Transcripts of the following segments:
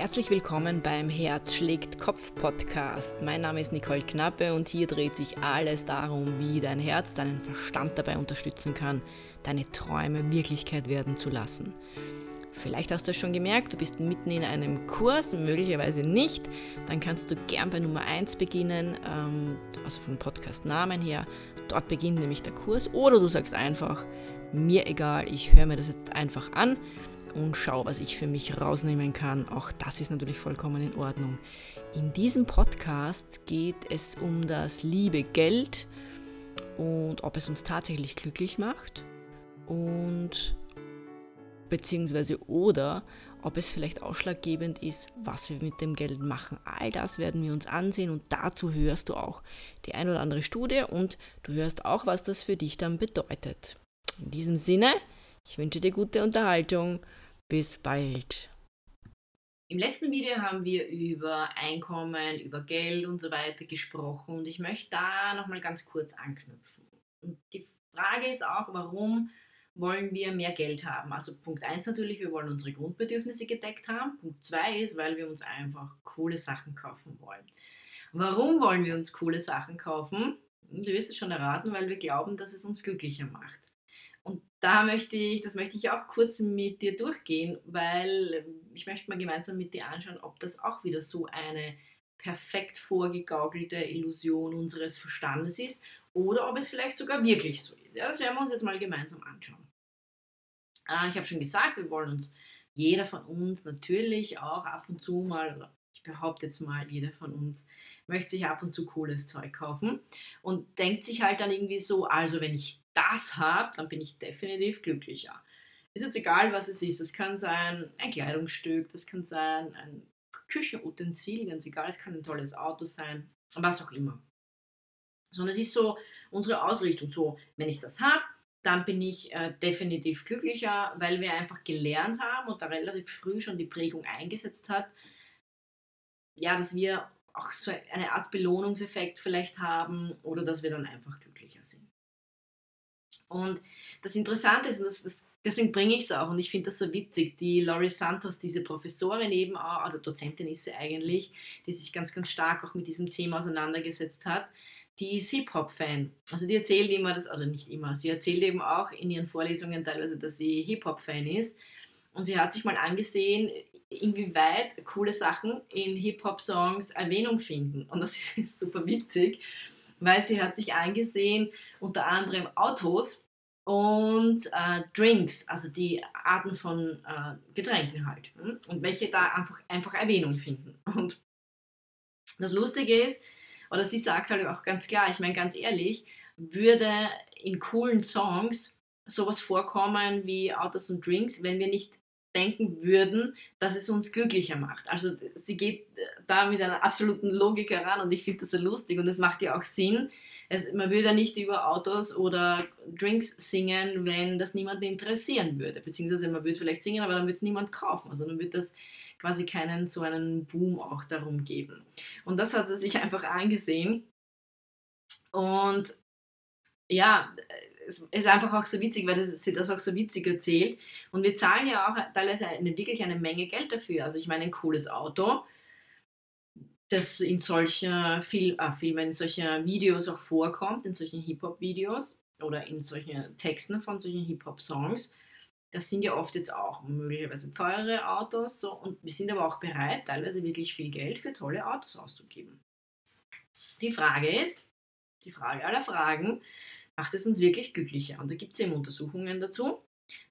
Herzlich willkommen beim Herz schlägt Kopf Podcast. Mein Name ist Nicole Knappe und hier dreht sich alles darum, wie dein Herz deinen Verstand dabei unterstützen kann, deine Träume Wirklichkeit werden zu lassen. Vielleicht hast du es schon gemerkt, du bist mitten in einem Kurs, möglicherweise nicht. Dann kannst du gern bei Nummer 1 beginnen, ähm, also vom Podcast-Namen her. Dort beginnt nämlich der Kurs. Oder du sagst einfach, mir egal, ich höre mir das jetzt einfach an und schaue, was ich für mich rausnehmen kann. Auch das ist natürlich vollkommen in Ordnung. In diesem Podcast geht es um das liebe Geld und ob es uns tatsächlich glücklich macht und beziehungsweise oder ob es vielleicht ausschlaggebend ist, was wir mit dem Geld machen. All das werden wir uns ansehen und dazu hörst du auch die ein oder andere Studie und du hörst auch, was das für dich dann bedeutet. In diesem Sinne, ich wünsche dir gute Unterhaltung bis bald. Im letzten Video haben wir über Einkommen, über Geld und so weiter gesprochen und ich möchte da nochmal ganz kurz anknüpfen. Und die Frage ist auch, warum wollen wir mehr Geld haben? Also Punkt 1 natürlich, wir wollen unsere Grundbedürfnisse gedeckt haben. Punkt 2 ist, weil wir uns einfach coole Sachen kaufen wollen. Warum wollen wir uns coole Sachen kaufen? Du wirst es schon erraten, weil wir glauben, dass es uns glücklicher macht. Und da möchte ich, das möchte ich auch kurz mit dir durchgehen, weil ich möchte mal gemeinsam mit dir anschauen, ob das auch wieder so eine perfekt vorgegaukelte Illusion unseres Verstandes ist oder ob es vielleicht sogar wirklich so ist. Ja, das werden wir uns jetzt mal gemeinsam anschauen. Äh, ich habe schon gesagt, wir wollen uns, jeder von uns natürlich auch ab und zu mal, ich behaupte jetzt mal, jeder von uns möchte sich ab und zu cooles Zeug kaufen und denkt sich halt dann irgendwie so, also wenn ich das habe, dann bin ich definitiv glücklicher. Ist jetzt egal, was es ist. Es kann sein ein Kleidungsstück, das kann sein ein Küchenutensil, ganz egal, es kann ein tolles Auto sein, was auch immer. Sondern es ist so unsere Ausrichtung, so, wenn ich das habe, dann bin ich äh, definitiv glücklicher, weil wir einfach gelernt haben und da relativ früh schon die Prägung eingesetzt hat, ja, dass wir auch so eine Art Belohnungseffekt vielleicht haben oder dass wir dann einfach glücklicher sind. Und das Interessante ist, und das, das, deswegen bringe ich es auch, und ich finde das so witzig, die Laurie Santos, diese Professorin eben auch, oder Dozentin ist sie eigentlich, die sich ganz, ganz stark auch mit diesem Thema auseinandergesetzt hat, die ist Hip-Hop-Fan. Also die erzählt immer, das, also nicht immer, sie erzählt eben auch in ihren Vorlesungen teilweise, dass sie Hip-Hop-Fan ist. Und sie hat sich mal angesehen, inwieweit coole Sachen in Hip-Hop-Songs Erwähnung finden. Und das ist super witzig, weil sie hat sich angesehen, unter anderem Autos und äh, Drinks, also die Arten von äh, Getränken halt. Hm? Und welche da einfach, einfach Erwähnung finden. Und das Lustige ist, oder sie sagt halt auch ganz klar, ich meine ganz ehrlich, würde in coolen Songs sowas vorkommen wie Autos und Drinks, wenn wir nicht denken würden, dass es uns glücklicher macht. Also sie geht da mit einer absoluten Logik heran und ich finde das so lustig und es macht ja auch Sinn. Es, man würde ja nicht über Autos oder Drinks singen, wenn das niemanden interessieren würde. Beziehungsweise man würde vielleicht singen, aber dann würde es niemand kaufen. Also dann wird das quasi keinen so einen Boom auch darum geben. Und das hat sie sich einfach angesehen. Und ja, es ist einfach auch so witzig, weil das, sie das auch so witzig erzählt. Und wir zahlen ja auch teilweise eine, wirklich eine Menge Geld dafür. Also ich meine, ein cooles Auto, das in solchen Film, ah, Filmen, in solchen Videos auch vorkommt, in solchen Hip-Hop-Videos oder in solchen Texten von solchen Hip-Hop-Songs. Das sind ja oft jetzt auch möglicherweise teure Autos. So, und wir sind aber auch bereit, teilweise wirklich viel Geld für tolle Autos auszugeben. Die Frage ist, die Frage aller Fragen, macht es uns wirklich glücklicher? Und da gibt es eben Untersuchungen dazu.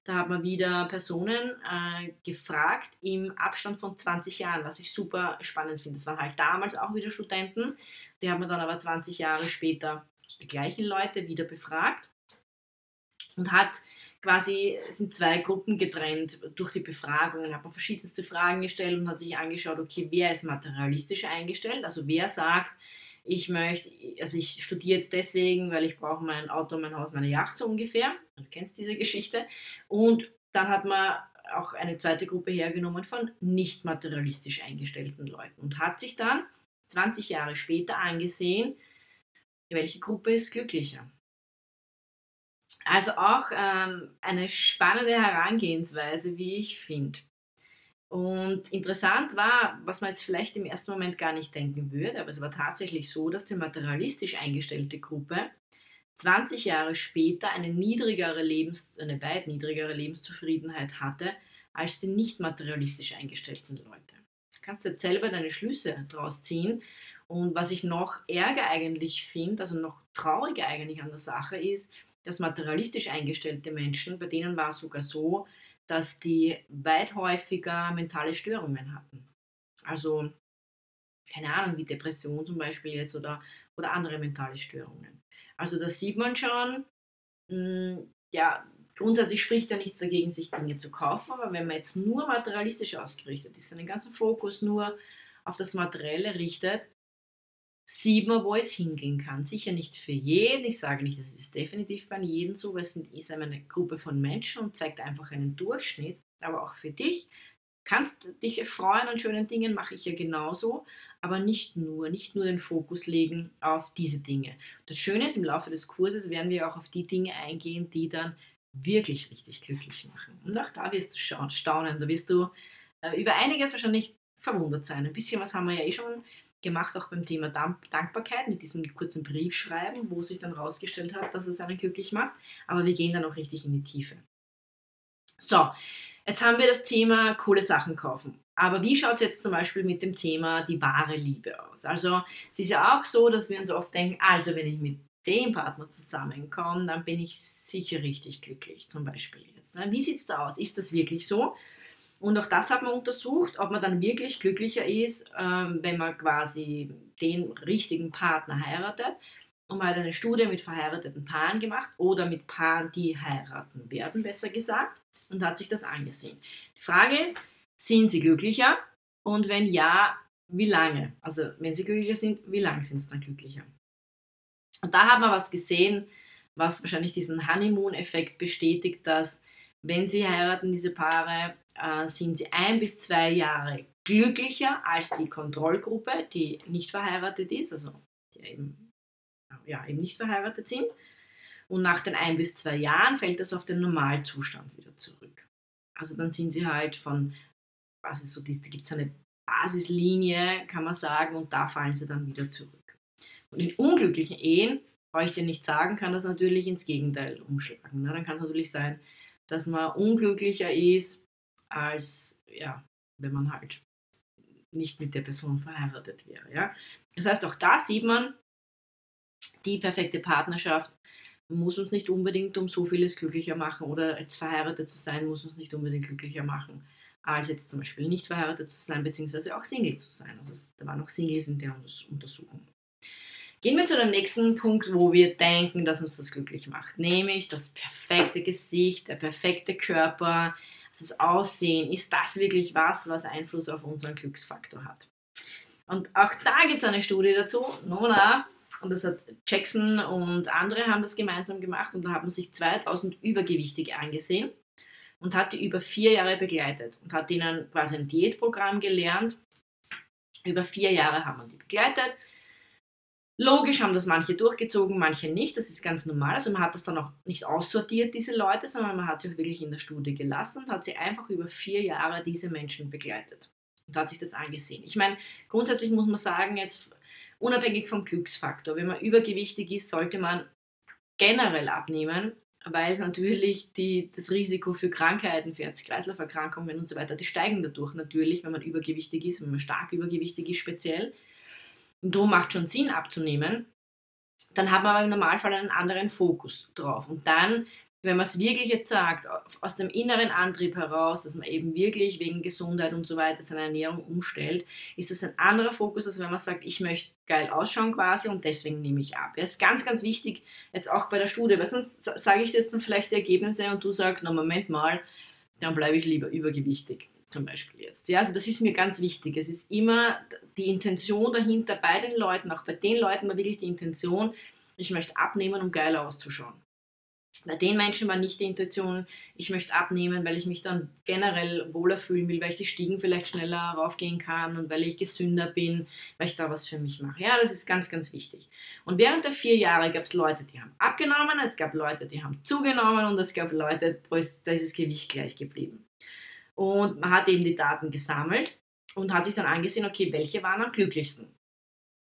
Da hat man wieder Personen äh, gefragt im Abstand von 20 Jahren, was ich super spannend finde. Das waren halt damals auch wieder Studenten. Die haben wir dann aber 20 Jahre später die gleichen Leute wieder befragt und hat quasi, sind zwei Gruppen getrennt durch die Befragungen, hat man verschiedenste Fragen gestellt und hat sich angeschaut, okay, wer ist materialistisch eingestellt, also wer sagt, ich möchte, also ich studiere jetzt deswegen, weil ich brauche mein Auto, mein Haus, meine Yacht so ungefähr. Du kennst diese Geschichte. Und dann hat man auch eine zweite Gruppe hergenommen von nicht materialistisch eingestellten Leuten und hat sich dann 20 Jahre später angesehen, welche Gruppe ist glücklicher. Also auch ähm, eine spannende Herangehensweise, wie ich finde. Und interessant war, was man jetzt vielleicht im ersten Moment gar nicht denken würde, aber es war tatsächlich so, dass die materialistisch eingestellte Gruppe 20 Jahre später eine niedrigere Lebens, eine weit niedrigere Lebenszufriedenheit hatte als die nicht materialistisch eingestellten Leute. Du kannst jetzt selber deine Schlüsse daraus ziehen. Und was ich noch ärger eigentlich finde, also noch trauriger eigentlich an der Sache ist, dass materialistisch eingestellte Menschen, bei denen war es sogar so, dass die weit häufiger mentale Störungen hatten. Also, keine Ahnung, wie Depression zum Beispiel jetzt oder, oder andere mentale Störungen. Also da sieht man schon, mh, hm, ja, grundsätzlich spricht ja nichts dagegen, sich Dinge zu kaufen, aber wenn man jetzt nur materialistisch ausgerichtet ist, seinen ganzen Fokus nur auf das Materielle richtet, sieht wo es hingehen kann. Sicher nicht für jeden. Ich sage nicht, das ist definitiv bei jedem so, weil es ist eine Gruppe von Menschen und zeigt einfach einen Durchschnitt. Aber auch für dich kannst dich freuen an schönen Dingen, mache ich ja genauso, aber nicht nur, nicht nur den Fokus legen auf diese Dinge. Das Schöne ist, im Laufe des Kurses werden wir auch auf die Dinge eingehen, die dann wirklich richtig glücklich machen. Und auch da wirst du staunen, da wirst du äh, über einiges wahrscheinlich verwundert sein. Ein bisschen was haben wir ja eh schon gemacht, auch beim Thema Dankbarkeit mit diesem kurzen Briefschreiben, wo sich dann herausgestellt hat, dass es einen glücklich macht. Aber wir gehen dann auch richtig in die Tiefe. So, jetzt haben wir das Thema coole Sachen kaufen. Aber wie schaut es jetzt zum Beispiel mit dem Thema die wahre Liebe aus? Also es ist ja auch so, dass wir uns oft denken, also wenn ich mit dem Partner zusammenkomme, dann bin ich sicher richtig glücklich, zum Beispiel jetzt. Ne? Wie sieht es da aus? Ist das wirklich so? Und auch das hat man untersucht, ob man dann wirklich glücklicher ist, ähm, wenn man quasi den richtigen Partner heiratet. Und man hat eine Studie mit verheirateten Paaren gemacht oder mit Paaren, die heiraten werden, besser gesagt, und hat sich das angesehen. Die Frage ist, sind sie glücklicher? Und wenn ja, wie lange? Also wenn sie glücklicher sind, wie lange sind sie dann glücklicher? Und da hat man was gesehen, was wahrscheinlich diesen Honeymoon-Effekt bestätigt, dass wenn sie heiraten, diese Paare, äh, sind sie ein bis zwei Jahre glücklicher als die Kontrollgruppe, die nicht verheiratet ist, also die eben, ja, eben nicht verheiratet sind. Und nach den ein bis zwei Jahren fällt das auf den Normalzustand wieder zurück. Also dann sind sie halt von, was ist so, da gibt es eine Basislinie, kann man sagen, und da fallen sie dann wieder zurück. Und in unglücklichen Ehen, brauche ich dir nicht sagen, kann das natürlich ins Gegenteil umschlagen. Ne? Dann kann es natürlich sein, dass man unglücklicher ist, als ja, wenn man halt nicht mit der Person verheiratet wäre. Ja? Das heißt, auch da sieht man, die perfekte Partnerschaft muss uns nicht unbedingt um so vieles glücklicher machen oder jetzt verheiratet zu sein, muss uns nicht unbedingt glücklicher machen, als jetzt zum Beispiel nicht verheiratet zu sein, beziehungsweise auch Single zu sein. Also da waren auch Singles in der Untersuchung. Gehen wir zu dem nächsten Punkt, wo wir denken, dass uns das glücklich macht, nämlich das perfekte Gesicht, der perfekte Körper, also das Aussehen. Ist das wirklich was, was Einfluss auf unseren Glücksfaktor hat? Und auch da gibt es eine Studie dazu, Nona, und das hat Jackson und andere haben das gemeinsam gemacht und da haben sich 2000 Übergewichtige angesehen und hat die über vier Jahre begleitet und hat ihnen quasi ein Diätprogramm gelernt. Über vier Jahre haben wir die begleitet Logisch haben das manche durchgezogen, manche nicht. Das ist ganz normal. Also man hat das dann auch nicht aussortiert, diese Leute, sondern man hat sie auch wirklich in der Studie gelassen und hat sie einfach über vier Jahre diese Menschen begleitet und hat sich das angesehen. Ich meine, grundsätzlich muss man sagen, jetzt unabhängig vom Glücksfaktor, wenn man übergewichtig ist, sollte man generell abnehmen, weil es natürlich die, das Risiko für Krankheiten, für Herz-Kreislauf-Erkrankungen und so weiter, die steigen dadurch natürlich, wenn man übergewichtig ist, wenn man stark übergewichtig ist speziell und darum macht schon Sinn abzunehmen, dann hat man aber im Normalfall einen anderen Fokus drauf. Und dann, wenn man es wirklich jetzt sagt, aus dem inneren Antrieb heraus, dass man eben wirklich wegen Gesundheit und so weiter seine Ernährung umstellt, ist das ein anderer Fokus, als wenn man sagt, ich möchte geil ausschauen quasi und deswegen nehme ich ab. Das ist ganz, ganz wichtig, jetzt auch bei der Studie, weil sonst sage ich dir jetzt dann vielleicht die Ergebnisse und du sagst, na Moment mal, dann bleibe ich lieber übergewichtig zum Beispiel jetzt. Ja, also das ist mir ganz wichtig. Es ist immer die Intention dahinter bei den Leuten, auch bei den Leuten war wirklich die Intention, ich möchte abnehmen, um geil auszuschauen. Bei den Menschen war nicht die Intention, ich möchte abnehmen, weil ich mich dann generell wohler fühlen will, weil ich die Stiegen vielleicht schneller raufgehen kann und weil ich gesünder bin, weil ich da was für mich mache. Ja, das ist ganz, ganz wichtig. Und während der vier Jahre gab es Leute, die haben abgenommen, es gab Leute, die haben zugenommen und es gab Leute, da ist das Gewicht gleich geblieben. Und man hat eben die Daten gesammelt und hat sich dann angesehen, okay, welche waren am glücklichsten.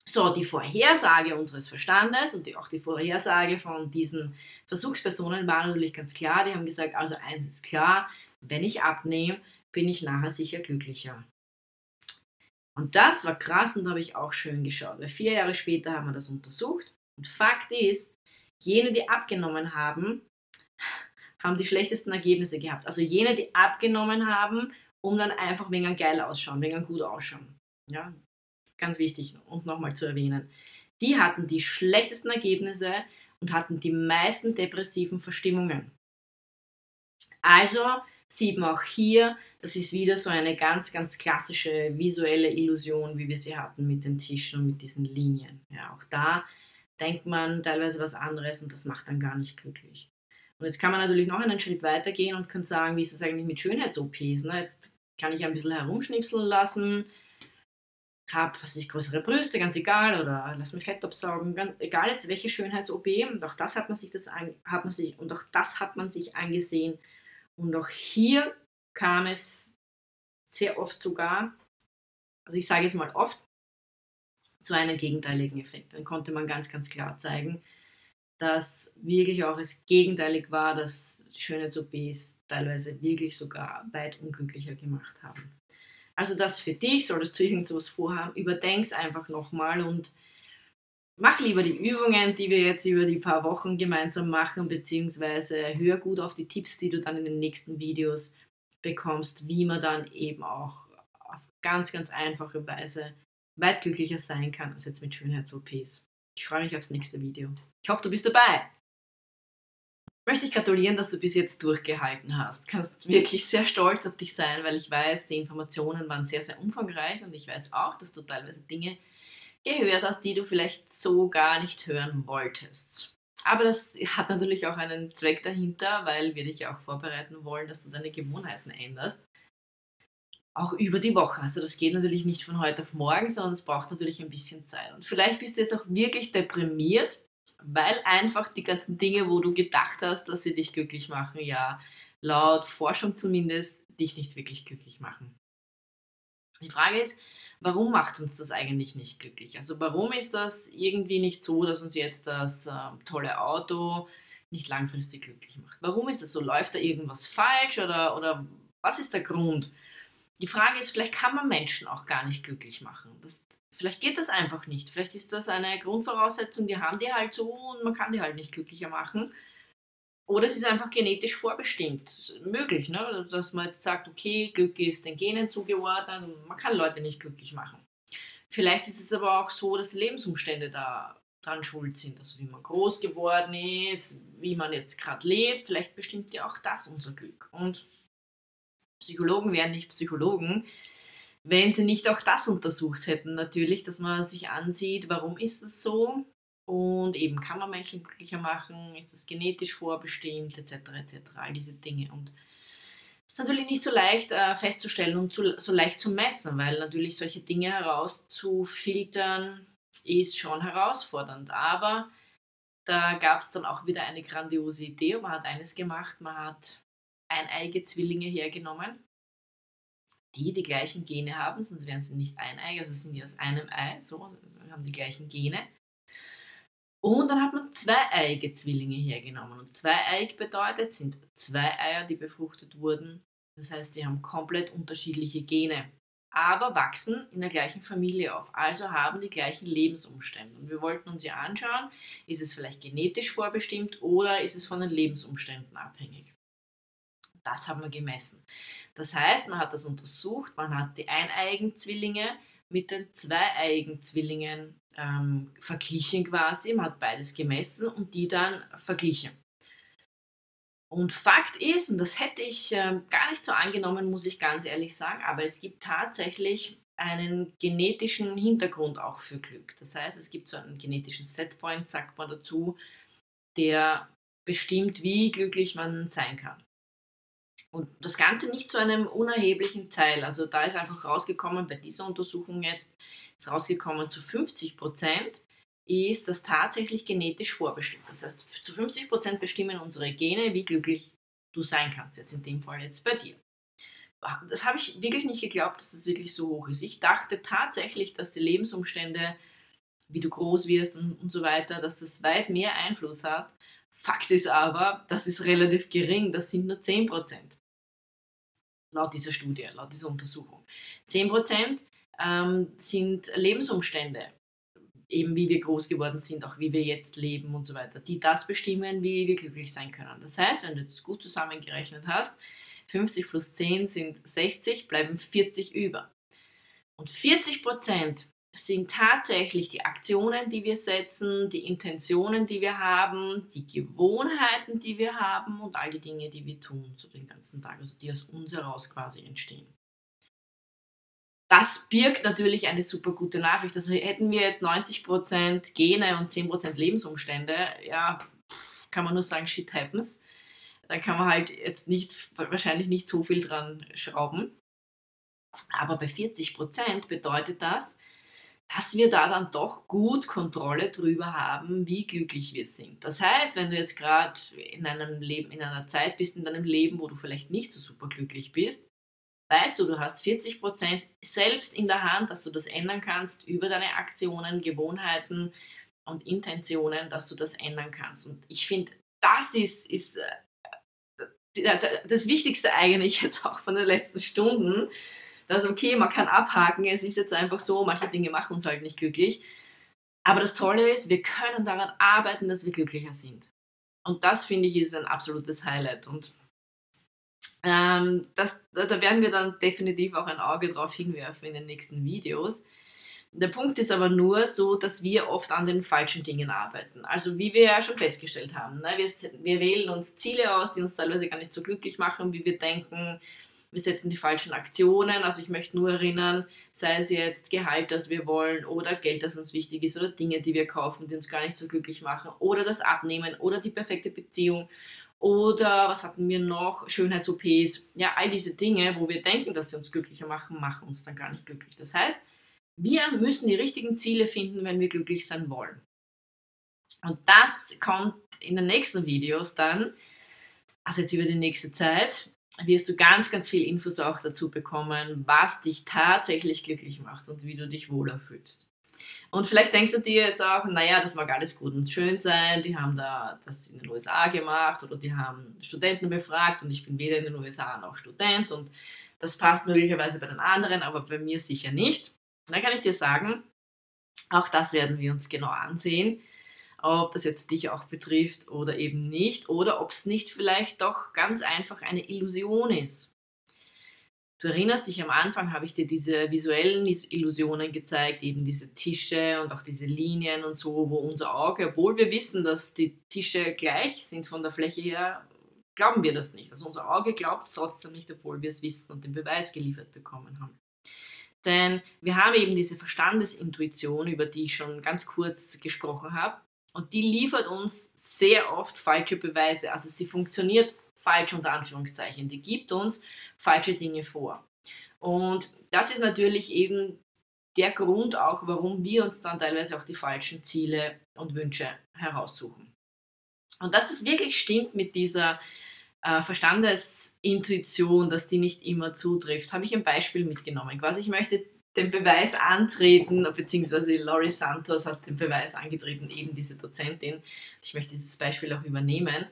So, die Vorhersage unseres Verstandes und die, auch die Vorhersage von diesen Versuchspersonen war natürlich ganz klar. Die haben gesagt, also eins ist klar, wenn ich abnehme, bin ich nachher sicher glücklicher. Und das war krass und da habe ich auch schön geschaut, weil vier Jahre später haben wir das untersucht. Und Fakt ist, jene, die abgenommen haben, haben die schlechtesten Ergebnisse gehabt. Also jene, die abgenommen haben, um dann einfach wegen geil ausschauen, wegen gut ausschauen. Ja, ganz wichtig, uns nochmal zu erwähnen. Die hatten die schlechtesten Ergebnisse und hatten die meisten depressiven Verstimmungen. Also sieht man auch hier, das ist wieder so eine ganz, ganz klassische visuelle Illusion, wie wir sie hatten mit den Tischen und mit diesen Linien. Ja, auch da denkt man teilweise was anderes und das macht dann gar nicht glücklich. Und jetzt kann man natürlich noch einen Schritt weiter gehen und kann sagen, wie ist es eigentlich mit Schönheits-OPs? Ne? Jetzt kann ich ein bisschen herumschnipseln lassen, habe, was ich, größere Brüste, ganz egal, oder lass mich Fett absaugen, ganz, egal jetzt welche Schönheits-OP, und auch das hat man sich das an, hat man sich, und auch das hat man sich angesehen. Und auch hier kam es sehr oft sogar, also ich sage jetzt mal oft, zu einem gegenteiligen Effekt. Dann konnte man ganz, ganz klar zeigen, dass wirklich auch es gegenteilig war, dass Schönheits-OPs teilweise wirklich sogar weit unglücklicher gemacht haben. Also das für dich, solltest du irgend sowas vorhaben, überdenk's einfach nochmal und mach lieber die Übungen, die wir jetzt über die paar Wochen gemeinsam machen, beziehungsweise hör gut auf die Tipps, die du dann in den nächsten Videos bekommst, wie man dann eben auch auf ganz, ganz einfache Weise weit glücklicher sein kann als jetzt mit Schönheits-OPs. Ich freue mich aufs nächste Video. Ich hoffe, du bist dabei. Ich möchte dich gratulieren, dass du bis jetzt durchgehalten hast. Du kannst wirklich sehr stolz auf dich sein, weil ich weiß, die Informationen waren sehr, sehr umfangreich und ich weiß auch, dass du teilweise Dinge gehört hast, die du vielleicht so gar nicht hören wolltest. Aber das hat natürlich auch einen Zweck dahinter, weil wir dich auch vorbereiten wollen, dass du deine Gewohnheiten änderst auch über die Woche. Also das geht natürlich nicht von heute auf morgen, sondern es braucht natürlich ein bisschen Zeit. Und vielleicht bist du jetzt auch wirklich deprimiert, weil einfach die ganzen Dinge, wo du gedacht hast, dass sie dich glücklich machen, ja, laut Forschung zumindest, dich nicht wirklich glücklich machen. Die Frage ist, warum macht uns das eigentlich nicht glücklich? Also warum ist das irgendwie nicht so, dass uns jetzt das äh, tolle Auto nicht langfristig glücklich macht? Warum ist es so? Läuft da irgendwas falsch oder, oder was ist der Grund? Die Frage ist, vielleicht kann man Menschen auch gar nicht glücklich machen. Das, vielleicht geht das einfach nicht. Vielleicht ist das eine Grundvoraussetzung, die haben die halt so und man kann die halt nicht glücklicher machen. Oder es ist einfach genetisch vorbestimmt. Möglich, ne? dass man jetzt sagt, okay, Glück ist den Genen zugeordnet man kann Leute nicht glücklich machen. Vielleicht ist es aber auch so, dass Lebensumstände da dran schuld sind. Also wie man groß geworden ist, wie man jetzt gerade lebt. Vielleicht bestimmt ja auch das unser Glück. Und Psychologen wären nicht Psychologen, wenn sie nicht auch das untersucht hätten, natürlich, dass man sich ansieht, warum ist das so und eben kann man Menschen glücklicher machen, ist das genetisch vorbestimmt, etc., etc., all diese Dinge. Und es ist natürlich nicht so leicht äh, festzustellen und zu, so leicht zu messen, weil natürlich solche Dinge herauszufiltern ist schon herausfordernd. Aber da gab es dann auch wieder eine grandiose Idee und man hat eines gemacht, man hat eineige Zwillinge hergenommen, die die gleichen Gene haben, sonst wären sie nicht eineig, also sind die aus einem Ei, so, haben die gleichen Gene. Und dann hat man zweieige Zwillinge hergenommen. Und zweieig bedeutet, sind zwei Eier, die befruchtet wurden. Das heißt, die haben komplett unterschiedliche Gene, aber wachsen in der gleichen Familie auf, also haben die gleichen Lebensumstände. Und wir wollten uns ja anschauen, ist es vielleicht genetisch vorbestimmt oder ist es von den Lebensumständen abhängig. Das haben wir gemessen. Das heißt, man hat das untersucht, man hat die eineigen Zwillinge mit den zweieigen Zwillingen ähm, verglichen quasi, man hat beides gemessen und die dann verglichen. Und Fakt ist, und das hätte ich äh, gar nicht so angenommen, muss ich ganz ehrlich sagen, aber es gibt tatsächlich einen genetischen Hintergrund auch für Glück. Das heißt, es gibt so einen genetischen Setpoint, sagt man dazu, der bestimmt, wie glücklich man sein kann. Und das Ganze nicht zu einem unerheblichen Teil. Also da ist einfach rausgekommen, bei dieser Untersuchung jetzt ist rausgekommen, zu 50 Prozent ist das tatsächlich genetisch vorbestimmt. Das heißt, zu 50 Prozent bestimmen unsere Gene, wie glücklich du sein kannst, jetzt in dem Fall jetzt bei dir. das habe ich wirklich nicht geglaubt, dass das wirklich so hoch ist. Ich dachte tatsächlich, dass die Lebensumstände, wie du groß wirst und, und so weiter, dass das weit mehr Einfluss hat. Fakt ist aber, das ist relativ gering, das sind nur 10%. Laut dieser Studie, laut dieser Untersuchung. 10% ähm, sind Lebensumstände, eben wie wir groß geworden sind, auch wie wir jetzt leben und so weiter, die das bestimmen, wie wir glücklich sein können. Das heißt, wenn du jetzt gut zusammengerechnet hast, 50 plus 10 sind 60, bleiben 40 über. Und 40 Prozent sind tatsächlich die Aktionen, die wir setzen, die Intentionen, die wir haben, die Gewohnheiten, die wir haben und all die Dinge, die wir tun, so den ganzen Tag, also die aus uns heraus quasi entstehen. Das birgt natürlich eine super gute Nachricht. Also hätten wir jetzt 90% Gene und 10% Lebensumstände, ja, kann man nur sagen, shit happens dann kann man halt jetzt nicht, wahrscheinlich nicht so viel dran schrauben. Aber bei 40 Prozent bedeutet das, dass wir da dann doch gut Kontrolle drüber haben, wie glücklich wir sind. Das heißt, wenn du jetzt gerade in einem Leben, in einer Zeit bist in deinem Leben, wo du vielleicht nicht so super glücklich bist, weißt du, du hast 40 Prozent selbst in der Hand, dass du das ändern kannst über deine Aktionen, Gewohnheiten und Intentionen, dass du das ändern kannst. Und ich finde, das ist, ist äh, das Wichtigste eigentlich jetzt auch von den letzten Stunden, dass okay, man kann abhaken, es ist jetzt einfach so, manche Dinge machen uns halt nicht glücklich. Aber das Tolle ist, wir können daran arbeiten, dass wir glücklicher sind. Und das finde ich ist ein absolutes Highlight. Und ähm, das, da werden wir dann definitiv auch ein Auge drauf hinwerfen in den nächsten Videos. Der Punkt ist aber nur so, dass wir oft an den falschen Dingen arbeiten. Also wie wir ja schon festgestellt haben, ne? wir, wir wählen uns Ziele aus, die uns teilweise gar nicht so glücklich machen, wie wir denken. Wir setzen die falschen Aktionen. Also ich möchte nur erinnern, sei es jetzt Gehalt, das wir wollen, oder Geld, das uns wichtig ist, oder Dinge, die wir kaufen, die uns gar nicht so glücklich machen, oder das Abnehmen, oder die perfekte Beziehung, oder was hatten wir noch? Schönheits-OPs. Ja, all diese Dinge, wo wir denken, dass sie uns glücklicher machen, machen uns dann gar nicht glücklich. Das heißt, wir müssen die richtigen Ziele finden, wenn wir glücklich sein wollen. Und das kommt in den nächsten Videos dann, also jetzt über die nächste Zeit, wirst du ganz, ganz viel Infos auch dazu bekommen, was dich tatsächlich glücklich macht und wie du dich wohler fühlst. Und vielleicht denkst du dir jetzt auch, naja, das mag alles gut und schön sein, die haben da das in den USA gemacht oder die haben Studenten befragt und ich bin weder in den USA noch Student und das passt möglicherweise bei den anderen, aber bei mir sicher nicht. Da kann ich dir sagen, auch das werden wir uns genau ansehen, ob das jetzt dich auch betrifft oder eben nicht, oder ob es nicht vielleicht doch ganz einfach eine Illusion ist. Du erinnerst dich, am Anfang habe ich dir diese visuellen Illusionen gezeigt, eben diese Tische und auch diese Linien und so, wo unser Auge, obwohl wir wissen, dass die Tische gleich sind von der Fläche her, glauben wir das nicht. Also unser Auge glaubt es trotzdem nicht, obwohl wir es wissen und den Beweis geliefert bekommen haben. Denn wir haben eben diese Verstandesintuition, über die ich schon ganz kurz gesprochen habe. Und die liefert uns sehr oft falsche Beweise. Also sie funktioniert falsch unter Anführungszeichen. Die gibt uns falsche Dinge vor. Und das ist natürlich eben der Grund auch, warum wir uns dann teilweise auch die falschen Ziele und Wünsche heraussuchen. Und dass es wirklich stimmt mit dieser äh, Verstandesintuition, dass die nicht immer zutrifft, habe ich ein Beispiel mitgenommen. Quasi, ich möchte den Beweis antreten, beziehungsweise Laurie Santos hat den Beweis angetreten, eben diese Dozentin. Ich möchte dieses Beispiel auch übernehmen,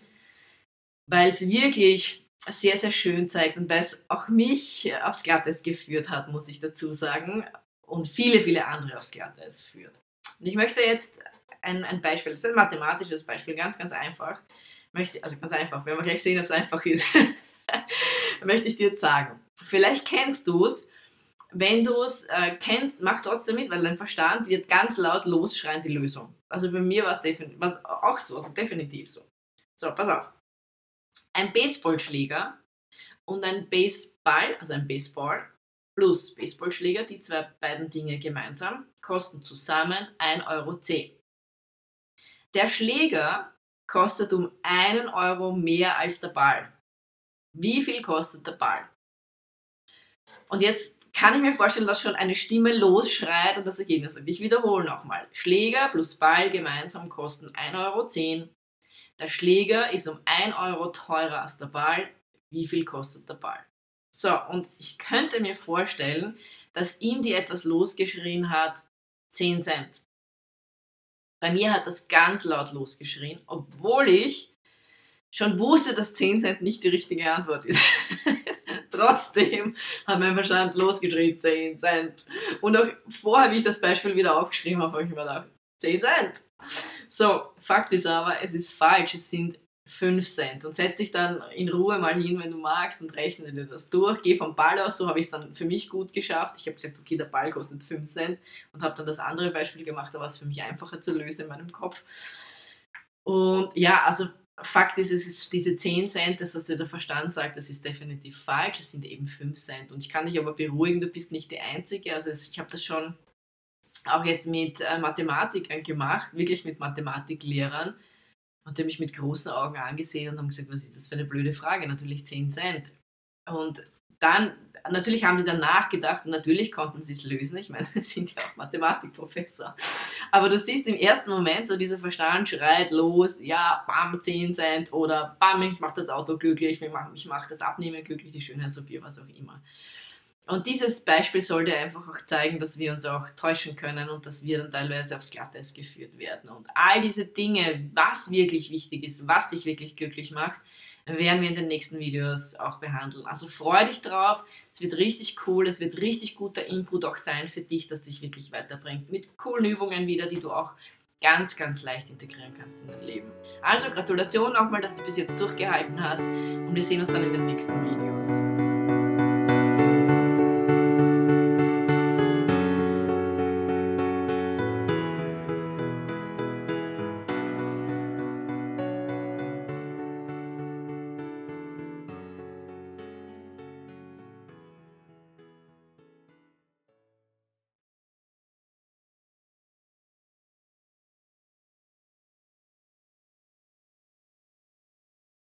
weil es wirklich sehr, sehr schön zeigt und weil es auch mich aufs Glatteis geführt hat, muss ich dazu sagen, und viele, viele andere aufs Glatteis führt. Und ich möchte jetzt ein, ein Beispiel, das ist ein mathematisches Beispiel, ganz, ganz einfach möchte, also ganz einfach, wenn wir gleich sehen, ob es einfach ist, möchte ich dir jetzt sagen. Vielleicht kennst du es. Wenn du es äh, kennst, mach trotzdem mit, weil dein Verstand wird ganz laut losschreien die Lösung. Also bei mir war es auch so, also definitiv so. So, pass auf. Ein Baseballschläger und ein Baseball, also ein Baseball plus Baseballschläger, die zwei beiden Dinge gemeinsam, kosten zusammen 1,10 Euro. Der Schläger kostet um einen Euro mehr als der Ball. Wie viel kostet der Ball? Und jetzt kann ich mir vorstellen, dass schon eine Stimme losschreit und das Ergebnis sagt. Ich wiederhole nochmal. Schläger plus Ball gemeinsam kosten 1,10 Euro. Der Schläger ist um 1 Euro teurer als der Ball. Wie viel kostet der Ball? So, und ich könnte mir vorstellen, dass in dir etwas losgeschrien hat, 10 Cent. Bei mir hat das ganz laut losgeschrien, obwohl ich schon wusste, dass 10 Cent nicht die richtige Antwort ist. Trotzdem hat mein Verstand losgeschrien, 10 Cent. Und auch vorher, wie ich das Beispiel wieder aufgeschrieben habe, habe ich mir gedacht, 10 Cent. So, Fakt ist aber, es ist falsch. Es sind 5 Cent und setz dich dann in Ruhe mal hin, wenn du magst und rechne dir das durch. Geh vom Ball aus, so habe ich es dann für mich gut geschafft. Ich habe gesagt, okay, der Ball kostet 5 Cent und habe dann das andere Beispiel gemacht, da war es für mich einfacher zu lösen in meinem Kopf. Und ja, also Fakt ist, es ist diese 10 Cent, das, was dir der Verstand sagt, das ist definitiv falsch. Es sind eben 5 Cent. Und ich kann dich aber beruhigen, du bist nicht die Einzige. Also ich habe das schon auch jetzt mit äh, Mathematikern gemacht, wirklich mit Mathematiklehrern und die haben mich mit großen Augen angesehen und haben gesagt, was ist das für eine blöde Frage? Natürlich 10 Cent. Und dann, natürlich haben die dann nachgedacht und natürlich konnten sie es lösen. Ich meine, sie sind ja auch Mathematikprofessor. Aber du siehst im ersten Moment so, dieser Verstand schreit los, ja, bam, 10 Cent oder bam, ich mache das Auto glücklich, ich mache mach das Abnehmen glücklich, die Schönheits-OP, was auch immer. Und dieses Beispiel sollte einfach auch zeigen, dass wir uns auch täuschen können und dass wir dann teilweise aufs Glatteis geführt werden. Und all diese Dinge, was wirklich wichtig ist, was dich wirklich glücklich macht, werden wir in den nächsten Videos auch behandeln. Also freu dich drauf, es wird richtig cool, es wird richtig guter Input auch sein für dich, dass dich wirklich weiterbringt. Mit coolen Übungen wieder, die du auch ganz, ganz leicht integrieren kannst in dein Leben. Also Gratulation nochmal, dass du bis jetzt durchgehalten hast und wir sehen uns dann in den nächsten Videos.